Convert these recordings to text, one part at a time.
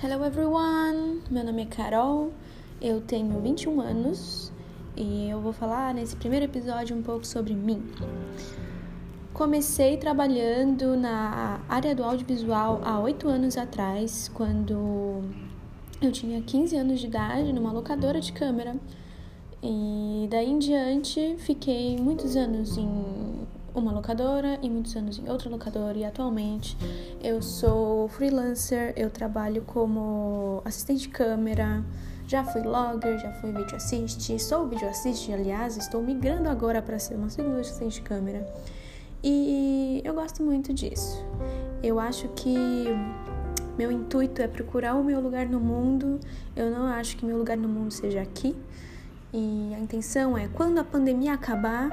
Hello everyone! Meu nome é Carol, eu tenho 21 anos e eu vou falar nesse primeiro episódio um pouco sobre mim. Comecei trabalhando na área do audiovisual há 8 anos atrás, quando eu tinha 15 anos de idade, numa locadora de câmera. E daí em diante fiquei muitos anos em uma locadora e muitos anos em outra locadora e atualmente eu sou freelancer, eu trabalho como assistente de câmera, já fui logger, já fui video assist, sou video assist, aliás, estou migrando agora para ser uma segunda assistente de câmera. E eu gosto muito disso. Eu acho que meu intuito é procurar o meu lugar no mundo. Eu não acho que meu lugar no mundo seja aqui. E a intenção é quando a pandemia acabar,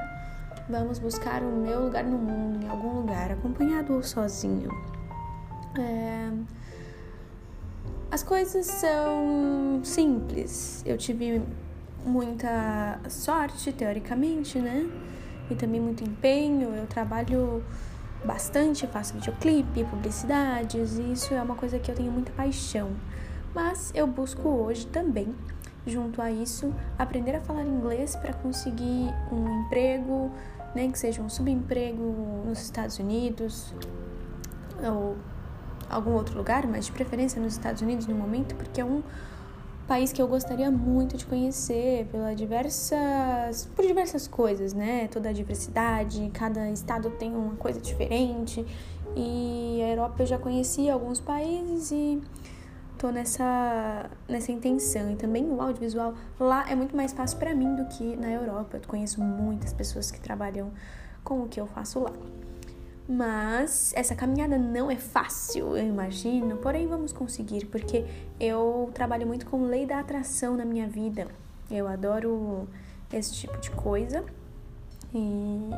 Vamos buscar o meu lugar no mundo, em algum lugar, acompanhado ou sozinho. É... As coisas são simples. Eu tive muita sorte, teoricamente, né? E também muito empenho. Eu trabalho bastante, faço videoclipe, publicidades, e isso é uma coisa que eu tenho muita paixão. Mas eu busco hoje também junto a isso, aprender a falar inglês para conseguir um emprego, né, que seja um subemprego nos Estados Unidos ou algum outro lugar, mas de preferência nos Estados Unidos no momento, porque é um país que eu gostaria muito de conhecer pela diversas por diversas coisas, né? Toda a diversidade, cada estado tem uma coisa diferente. E a Europa eu já conheci alguns países e tô nessa, nessa intenção. E também o audiovisual lá é muito mais fácil para mim do que na Europa. Eu conheço muitas pessoas que trabalham com o que eu faço lá. Mas essa caminhada não é fácil, eu imagino. Porém, vamos conseguir, porque eu trabalho muito com lei da atração na minha vida. Eu adoro esse tipo de coisa. E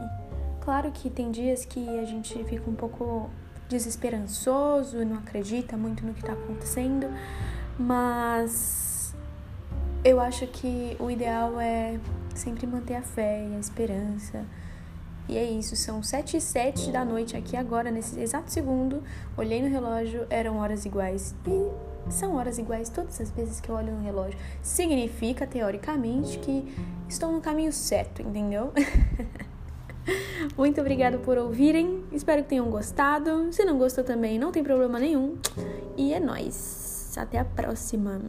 claro que tem dias que a gente fica um pouco desesperançoso não acredita muito no que está acontecendo, mas eu acho que o ideal é sempre manter a fé e a esperança. E é isso, são sete e sete da noite aqui agora, nesse exato segundo. Olhei no relógio, eram horas iguais. E são horas iguais todas as vezes que eu olho no relógio. Significa, teoricamente, que estou no caminho certo, entendeu? Muito obrigada por ouvirem. Espero que tenham gostado. Se não gostou também, não tem problema nenhum. E é nóis. Até a próxima.